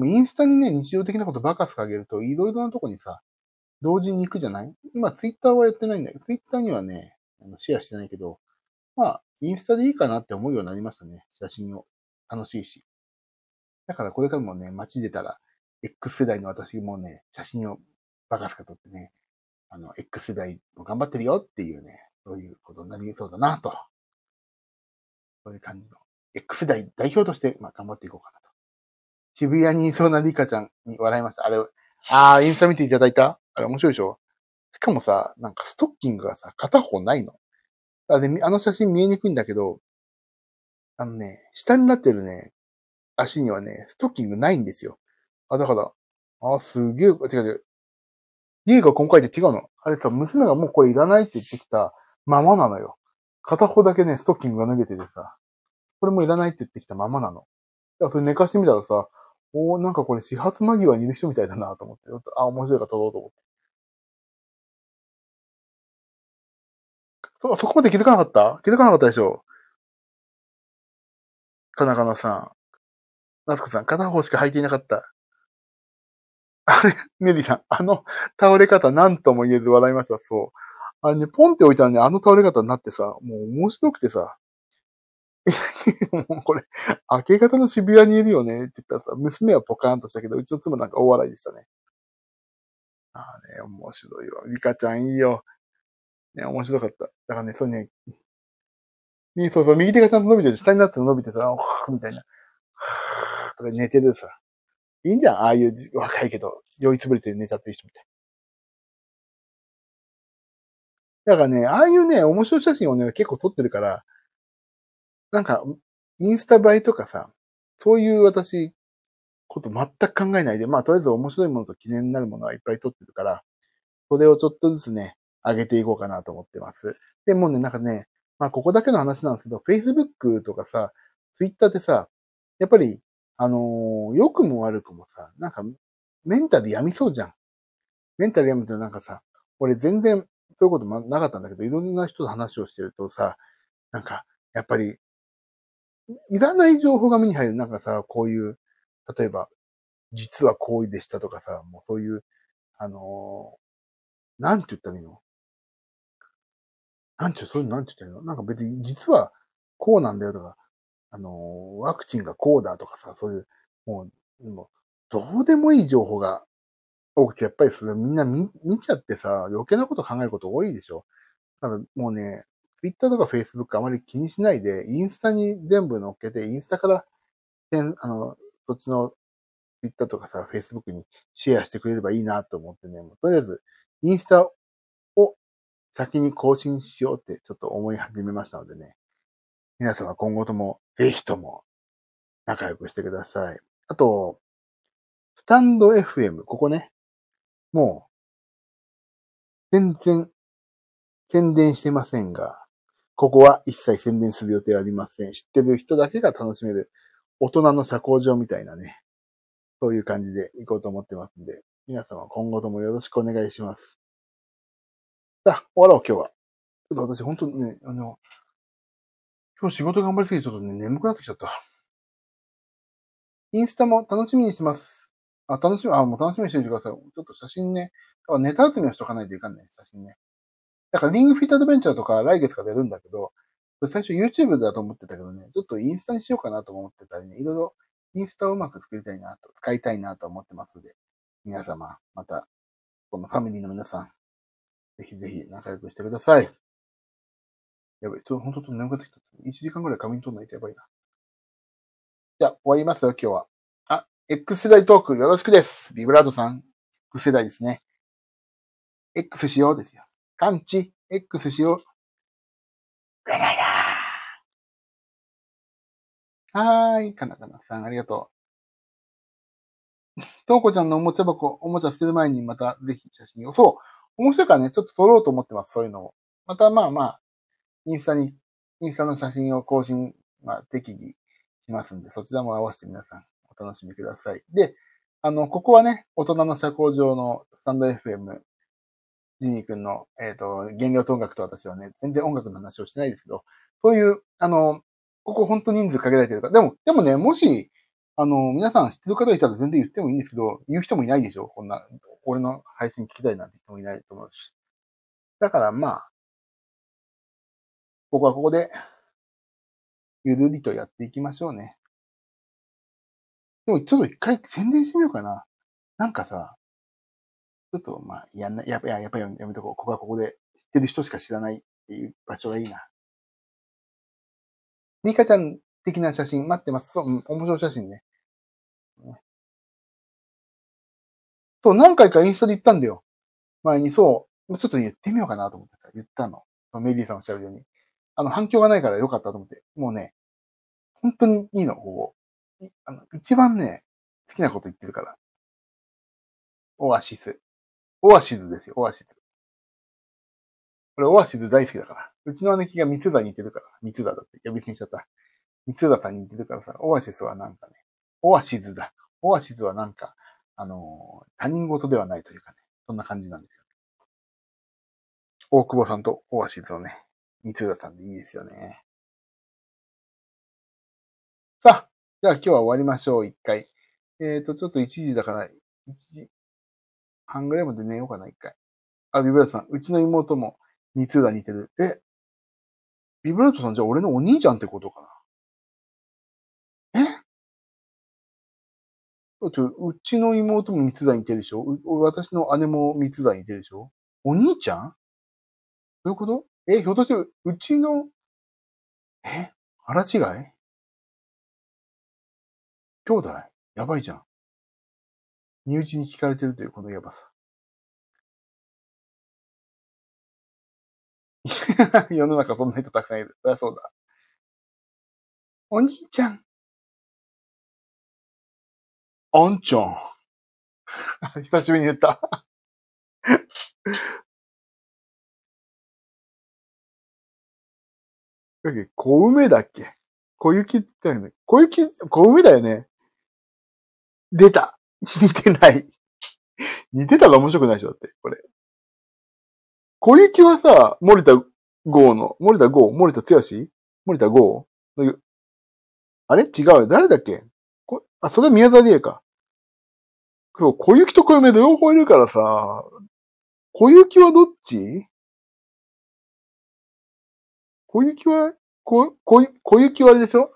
でもインスタにね、日常的なことバカすかあげると、いろいろなとこにさ、同時に行くじゃない？今、ツイッターはやってないんだけど、ツイッターにはね、あのシェアしてないけど、まあ、インスタでいいかなって思うようになりましたね。写真を。楽しいし。だからこれからもね、街出たら、X 世代の私もね、写真をバカすか撮ってね、あの、X 世代も頑張ってるよっていうね、そういうことになりそうだなと。そういう感じの、X 世代代表として、まあ、頑張っていこうかな。渋谷にいそうなリカちゃんに笑いました。あれ、ああ、インスタ見ていただいた？あれ面白いでしょ？しかもさ、なんかストッキングがさ、片方ないの。あで、あの写真見えにくいんだけど、あのね、下になってるね、足にはね、ストッキングないんですよ。あ、だから、あ、すげえ、違う違う。家が今回で違うの。あれさ、娘がもうこれいらないって言ってきたままなのよ。片方だけね、ストッキングが脱げててさ、これもいらないって言ってきたままなの。だからそれ寝かしてみたらさ、おなんかこれ始発間際にいる人みたいだなと思って、あ、面白いから撮ろうと思って。そ、そこまで気づかなかった？気づかなかったでしょかなかなさん。夏子さん、片方しか履いていなかった。あれ、ネリーさん、あの倒れ方何とも言えず笑いました。そう。あれね、ポンって置いたらね、あの倒れ方になってさ、もう面白くてさ、もうこれ、明け方の渋谷にいるよねって言ったらさ、娘はポカーンとしたけど、うちの妻なんか大笑いでしたね。ああね、面白いよ。リカちゃんいいよ。ね、面白かった。だからね、そうね、ね、そうそう、右手がちゃんと伸びてる。下になって伸びてさ、みたいな。とか寝てるさ。いいんじゃんああいう若いけど、酔いつぶれて寝ちゃってる人みたい。だからね、ああいうね、面白い写真をね、結構撮ってるから、なんか、インスタ映えとかさ、そういう私、こと全く考えないで、まあ、とりあえず面白いものと記念になるものはいっぱい撮ってるから、それをちょっとずつね、上げていこうかなと思ってます。でもね、なんかね、まあ、ここだけの話なんですけど、Facebook とかさ、Twitter でさ、やっぱり、あのー、良くも悪くもさ、なんか、メンタル病みそうじゃん。メンタル病むとなんかさ、俺全然そういうこともなかったんだけど、いろんな人と話をしてるとさ、なんか、やっぱり、いらない情報が目に入る。なんかさ、こういう、例えば、実は行為でしたとかさ、もうそういう、あのー、なんて言ったらいいの？なんて、そういうのなんて言ったらいいの？なんか別に、実はこうなんだよとか、あのー、ワクチンがこうだとかさ、そういう、もう、もうどうでもいい情報が多くて、やっぱりそれみんな見、見ちゃってさ、余計なこと考えること多いでしょ？だからもうね、Twitter とか Facebook あまり気にしないで、インスタに全部乗っけて、インスタから、あの、そっちの Twitter とかさ、Facebook にシェアしてくれればいいなと思ってね、とりあえず、インスタを先に更新しようってちょっと思い始めましたのでね、皆様今後ともぜひとも仲良くしてください。あと、スタンド FM、ここね、もう、全然宣伝してませんが、ここは一切宣伝する予定はありません。知ってる人だけが楽しめる大人の社交場みたいなね、そういう感じで行こうと思ってますんで、皆様今後ともよろしくお願いします。さあ、終わろう今日は。ちょっと私本当にね、あの、今日仕事頑張りすぎてちょっとね、眠くなってきちゃった。インスタも楽しみにしてます。あ、楽しみ、あ、もう楽しみにしておいてください。ちょっと写真ね、ネタ集めをしとかないといかんね、写真ね。だからリングフィットアドベンチャーとか来月からやるんだけど、最初 YouTube だと思ってたけどね、ちょっとインスタにしようかなと思ってたりね、いろいろインスタをうまく作りたいなと、使いたいなと思ってますので、皆様、また、このファミリーの皆さん、ぜひぜひ仲良くしてください。やばい、ちょっと本当ちょっと眠くなってきた。1時間くらい仮眠取んないとやばいな。じゃあ、終わりますよ、今日は。あ、X 世代トークよろしくです。ビブラードさん、X 世代ですね。X しようですよ。感知、X しよう。ぐらやはーい、かなかなさん、ありがとう。とうこちゃんのおもちゃ箱、おもちゃ捨てる前にまたぜひ写真を。そう、面白いからね、ちょっと撮ろうと思ってます、そういうのを。またまあまあ、インスタに、インスタの写真を更新、まあ、適宜しますんで、そちらも合わせて皆さんお楽しみください。で、あの、ここはね、大人の社交場のスタンド FM ジニー君の、えっ、ー、と、原料と音楽と私はね、全然音楽の話をしてないですけど、そういう、あの、ここ本当人数限られてるから。でも、でもね、もし、あの、皆さん知ってる方いたら全然言ってもいいんですけど、言う人もいないでしょこんな、俺の配信聞きたいなんて人もいないと思うし。だからまあ、ここはここで、ゆるりとやっていきましょうね。でもちょっと一回宣伝してみようかな。なんかさ、ちょっと、まあ、やんな、やっぱ、やっぱりやめとこう。ここはここで知ってる人しか知らないっていう場所がいいな。ミカちゃん的な写真待ってます。そう、うん、面白い写真ね。そう、何回かインスタで言ったんだよ。前にそう、ちょっと言ってみようかなと思ってさ、言ったの。メリーさんおっしゃるように。あの、反響がないからよかったと思って。もうね、本当にいいの、ここ。あの一番ね、好きなこと言ってるから。オアシス。オアシズですよ、オアシズ。これオアシズ大好きだから。うちの姉貴が三つ田に似てるから。三つ田だって呼び捨てにしちゃった。三つ田さんに似てるからさ、オアシスはなんかね、オアシズだ。オアシズはなんか、あの、他人事ではないというかね、そんな感じなんですよ。大久保さんとオアシズのね、三浦さんでいいですよね。さあ、じゃあ今日は終わりましょう、一回。えっ、ー、と、ちょっと1時だから、1時半ぐらいまで寝ようかな、一回。あ、ビブラートさん、うちの妹も三浦似てる。えビブラートさんじゃあ俺のお兄ちゃんってことかな？え？だって、うちの妹も三つ田に似てるでしょ？私の姉も三つ田に似てるでしょ？お兄ちゃん？どういうこと？え、ひょっとして、うちの、え？腹違い？兄弟？やばいじゃん。身内に聞かれてるというこのやばさ。世の中そんな人たくさんいる。そりゃそうだ。お兄ちゃん。あんちゃん。久しぶりに言った。だけ？小梅だっけ？小雪って言ったよね。小雪、小梅だよね。出た。似てない。似てたら面白くないでしょだって、これ。小雪はさ、森田剛の、森田剛？森田剛？森田剛？あれ？違うよ。誰だっけ？こあ、それ宮沢りえか。そう、小雪と小梅両方いるからさ、小雪はどっち？小雪は、小、小、小雪はあれでしょ？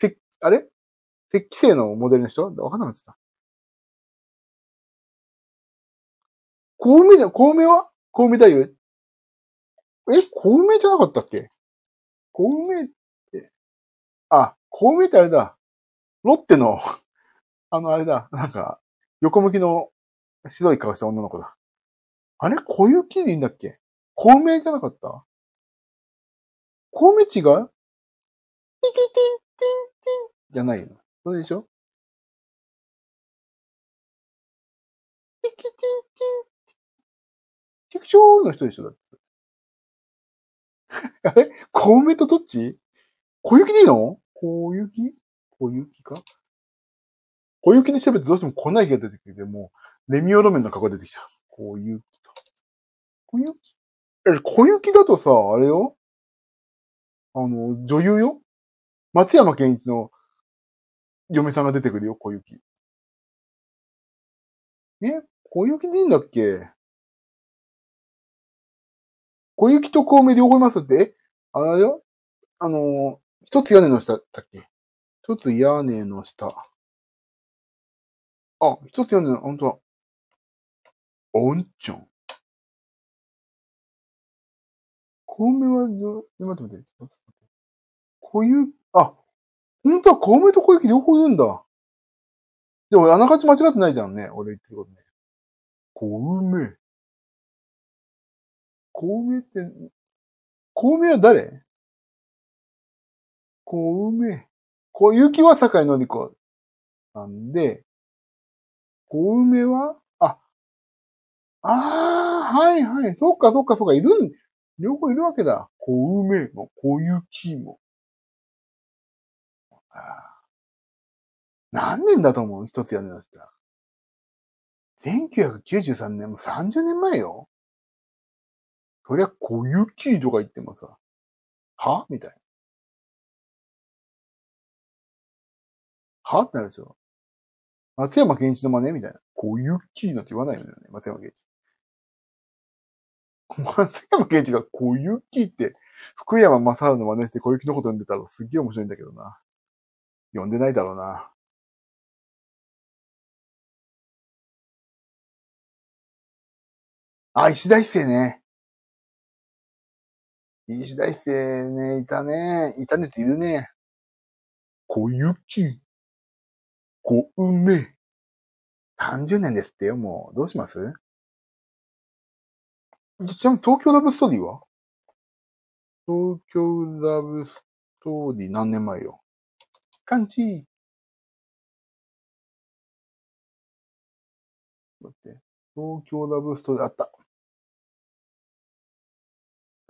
せ、あれ？石器製のモデルの人？わかんなかった。小梅じゃ、小梅は？小梅だよ。え、小梅じゃなかったっけ？小梅って、あ、小梅ってあれだ。ロッテの あのあれだ。なんか、横向きの白い顔した女の子だ。あれ？小雪でいいんだっけ？小梅じゃなかった？小梅違う？ティティティンティンティンじゃないの。それでしょ？ティキティンティンチ？クショーの人でしょだって。あれ小梅とどっち小雪でいいの小雪小雪か小雪に調べてどうしても粉雪が出てきて、もう、レミオロメンの顔が出てきた。小雪と。小雪え、小雪だとさ、あれよ？あの、女優よ？松山健一の嫁さんが出てくるよ、小雪。え？小雪でいいんだっけ？小雪と小梅両方いますって、あれよあの、一つ屋根の下だっけ？一つ屋根の下。あ、一つ屋根の、ほんとだ。おんちょん。小梅は、待って待って。小雪、あ、ほんとは小梅と小雪両方言うんだ。でも、あながち間違ってないじゃんね。俺言ってることね。小梅。小梅って、小梅は誰？小梅。小雪は坂井のり子なんで、小梅はあ、ああ、はいはい。そっかそっかそっか。いるん、両方いるわけだ。小梅も小雪も。何年だと思う？一つ屋根の下。1993年も30年前よ。そりゃ小雪とか言ってもさ、は？みたいな。は？ってなるでしょ。松山健一の真似？みたいな。小雪なんて言わないよね、松山健一。松山健一が小雪って、福山雅治の真似して小雪のこと読んでたらすっげえ面白いんだけどな。読んでないだろうな。あ、石田一世ね。石田一世ね、いたね。いたねっているね。小雪。小梅。30年ですってよ、もう。どうします？ちなみに東京ラブストーリーは？東京ラブストーリー何年前よ？感じ。待って。東京ラブストーリーあった。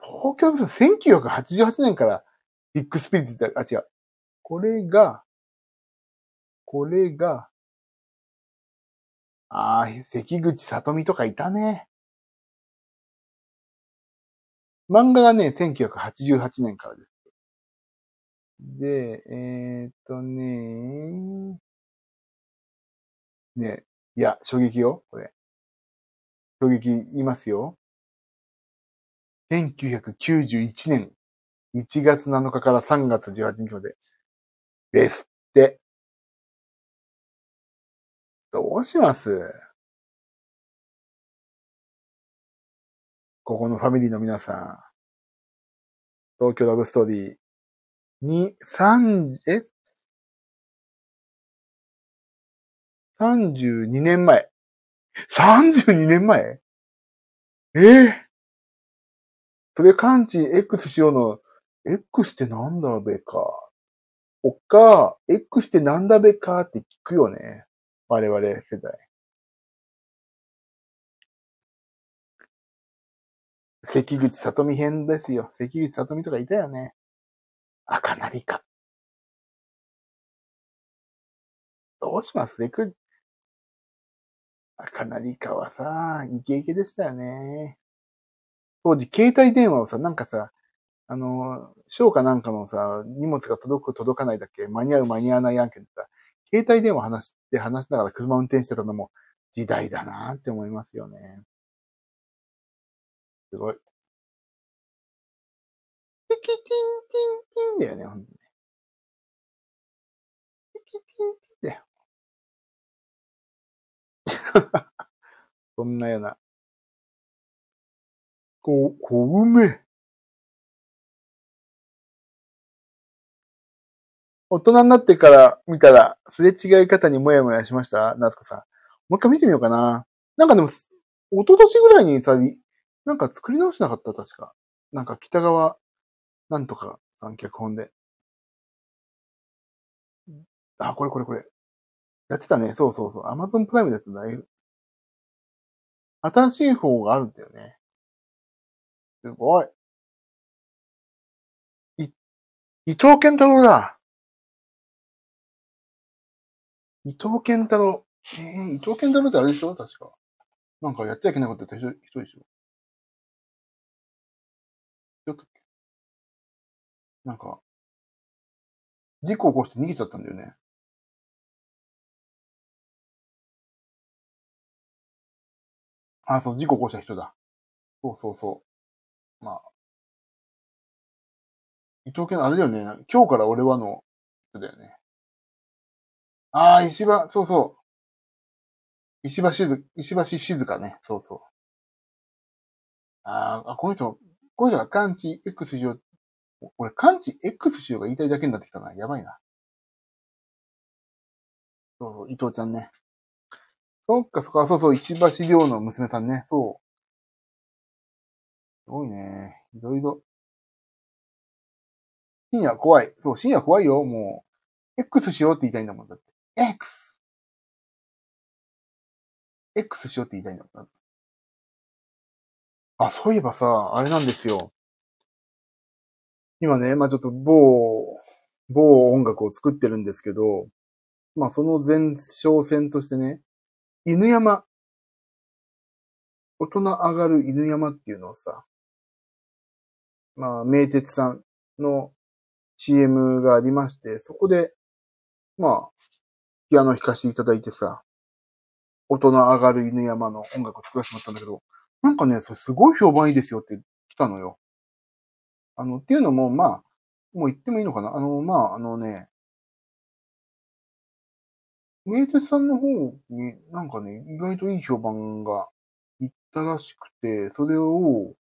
東京ラブストーリー1988年からビッグスピリッツあ、違う。これが、これが、ああ、関口里美とかいたね。漫画がね、1988年からです。で、えー、っとね、ね、いや、衝撃よ、これ。衝撃言いますよ。1991年1月7日から3月18日までですって。どうします？ここのファミリーの皆さん。東京ラブストーリー。に、三、え ?32 年前。32年前？え？えー、それ感知 X しようの、X ってなんだべか。おっか、X ってなんだべかって聞くよね。我々世代。関口里美編ですよ。関口里美とかいたよね。赤なりか。どうします？ねく、赤なりかはさ、イケイケでしたよね。当時、携帯電話をさ、なんかさ、あの、商かなんかのさ、荷物が届く届かないだっけ？間に合う間に合わない案件ってさ、携帯電話話して話しながら車運転してたのも時代だなって思いますよね。すごい。テキティンティンティンだよね、ほんとね。テキティンティンだよ。そんなような。こう、小梅。大人になってから見たら、すれ違い方にもやもやしました？夏子さん。もう一回見てみようかな。なんかでも、一昨年ぐらいにさ、なんか作り直しなかった？確か。なんか北川、なんとかさん脚本で。あ、これこれこれ。やってたね。そうそうそう。アマゾンプライムでやってたね。新しい方があるんだよね。すごい。い、伊藤健太郎だ。伊藤健太郎。えー、伊藤健太郎ってあれでしょ？確か。なんかやっちゃいけないことやった人人でしょ？なんか、事故起こして逃げちゃったんだよね。あ、そう、事故起こした人だ。そうそうそう。まあ。伊藤健、あれだよね。今日から俺はの人だよね。ああ、石場、そうそう。石橋静、石橋静かね。そうそう。ああ、この人、この人が感知 X しよう。俺、感知 X しようが言いたいだけになってきたな。やばいな。そうそう、伊藤ちゃんね。そっか、そっか、そうそう、石橋亮の娘さんね。そう。すごいね。いろいろ。深夜怖い。そう、深夜怖いよ。もう、X しようって言いたいんだもん。だって。X! X しようって言いたいんだもん。あ、そういえばさ、あれなんですよ。今ね、まあちょっと某、某音楽を作ってるんですけど、まあその前哨戦としてね、犬山、大人上がる犬山っていうのをさ、まあ、名鉄さんの CM がありまして、そこで、まあ、ピアノ弾かせていただいてさ、大人上がる犬山の音楽を作らせてもらったんだけど、なんかね、それすごい評判いいですよって来たのよ。あの、っていうのも、まあ、もう言ってもいいのかな？あの、まあ、あのね、名鉄さんの方になんかね、意外といい評判がいったらしくて、それを、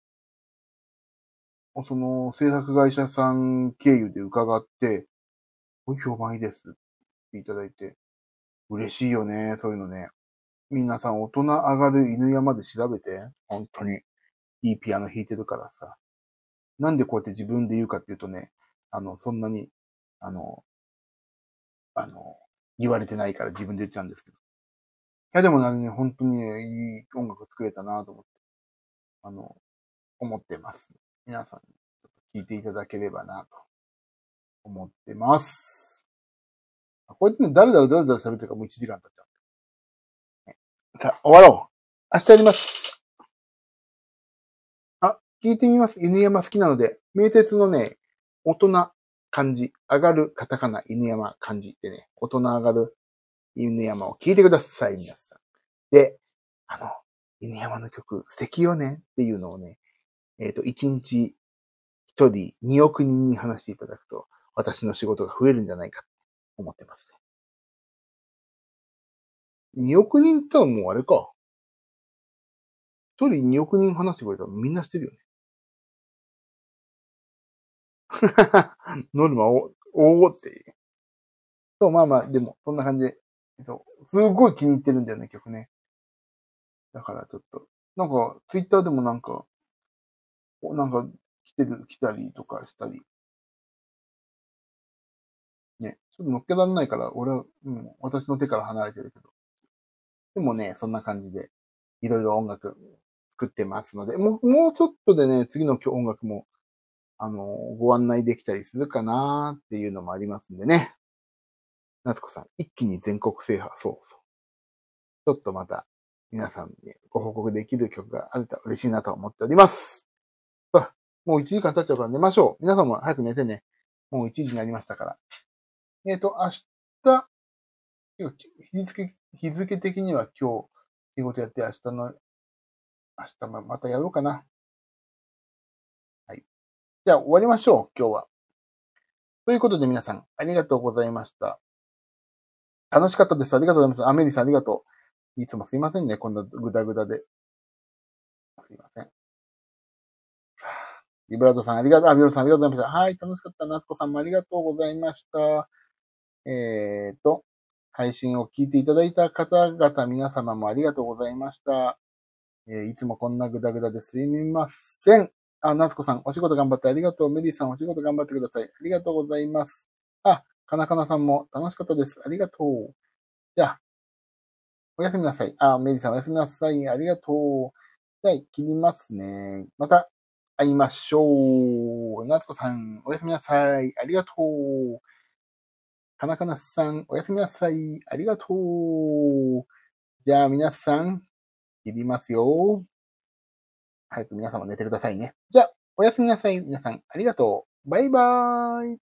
その制作会社さん経由で伺って、すごいう評判いいですっていただいて、嬉しいよね、そういうのね。皆さん大人上がる犬山で調べて、本当に。いいピアノ弾いてるからさ。なんでこうやって自分で言うかっていうとね、あの、そんなに、あの、あの、言われてないから自分で言っちゃうんですけど。いや、でもね、本当にね、いい音楽作れたなと思って、あの、思ってます。皆さんにちょっと聞いていただければなと思ってます。こうやってね、だらだらだらだら喋ってるからもう1時間経っちゃう。さあ、終わろう。明日やります。聞いてみます。犬山好きなので、名鉄のね、大人漢字、上がるカタカナ、犬山漢字ってね、大人上がる犬山を聞いてください、皆さん。で、あの、犬山の曲素敵よねっていうのをね、えっ、ー、と、1日1人2億人に話していただくと、私の仕事が増えるんじゃないかと思ってますね。2億人ってもうあれか。1人2億人話してくれたらみんなしてるよね。ノルマをお、おって。そう、まあまあ、でも、そんな感じで、えっと、すごい気に入ってるんだよね、曲ね。だからちょっと、なんか、ツイッターでもなんか、なんか、来てる、来たりとかしたり。ね、ちょっと乗っけられないから、俺は、うん、私の手から離れてるけど。でもね、そんな感じで、いろいろ音楽作ってますので、もう、もうちょっとでね、次の音楽もあの、ご案内できたりするかなっていうのもありますんでね。夏子さん、一気に全国制覇、そうそう。ちょっとまた、皆さんにご報告できる曲があると嬉しいなと思っております。さあ、もう1時間経っちゃうから寝ましょう。皆さんも早く寝てね。もう1時になりましたから。えっ、ー、と、明日、日付、日付的には今日、仕事やって明日の、明日もまたやろうかな。じゃあ終わりましょう、今日は。ということで皆さん、ありがとうございました。楽しかったです。ありがとうございます。アメリさんありがとう。いつもすいませんね、こんなぐだぐだで。すいません。リブラードさんありがとう、あ、ビロさんありがとうございました。はい、楽しかった。ナスコさんもありがとうございました。えーと、配信を聞いていただいた方々、皆様もありがとうございました。えー、いつもこんなぐだぐだですいません。あ、夏子さん、お仕事頑張ってありがとう。メリーさん、お仕事頑張ってください。ありがとうございます。あ、かなかなさんも楽しかったです。ありがとう。じゃあ、おやすみなさい。あ、メリーさんおやすみなさい。ありがとう。じゃあ、切りますね。また会いましょう。夏子さん、おやすみなさい。ありがとう。かなかなさん、おやすみなさい。ありがとう。じゃあ、皆さん、切りますよ。早く皆様寝てくださいね。じゃあ、おやすみなさい。皆さん、ありがとう。バイバーイ。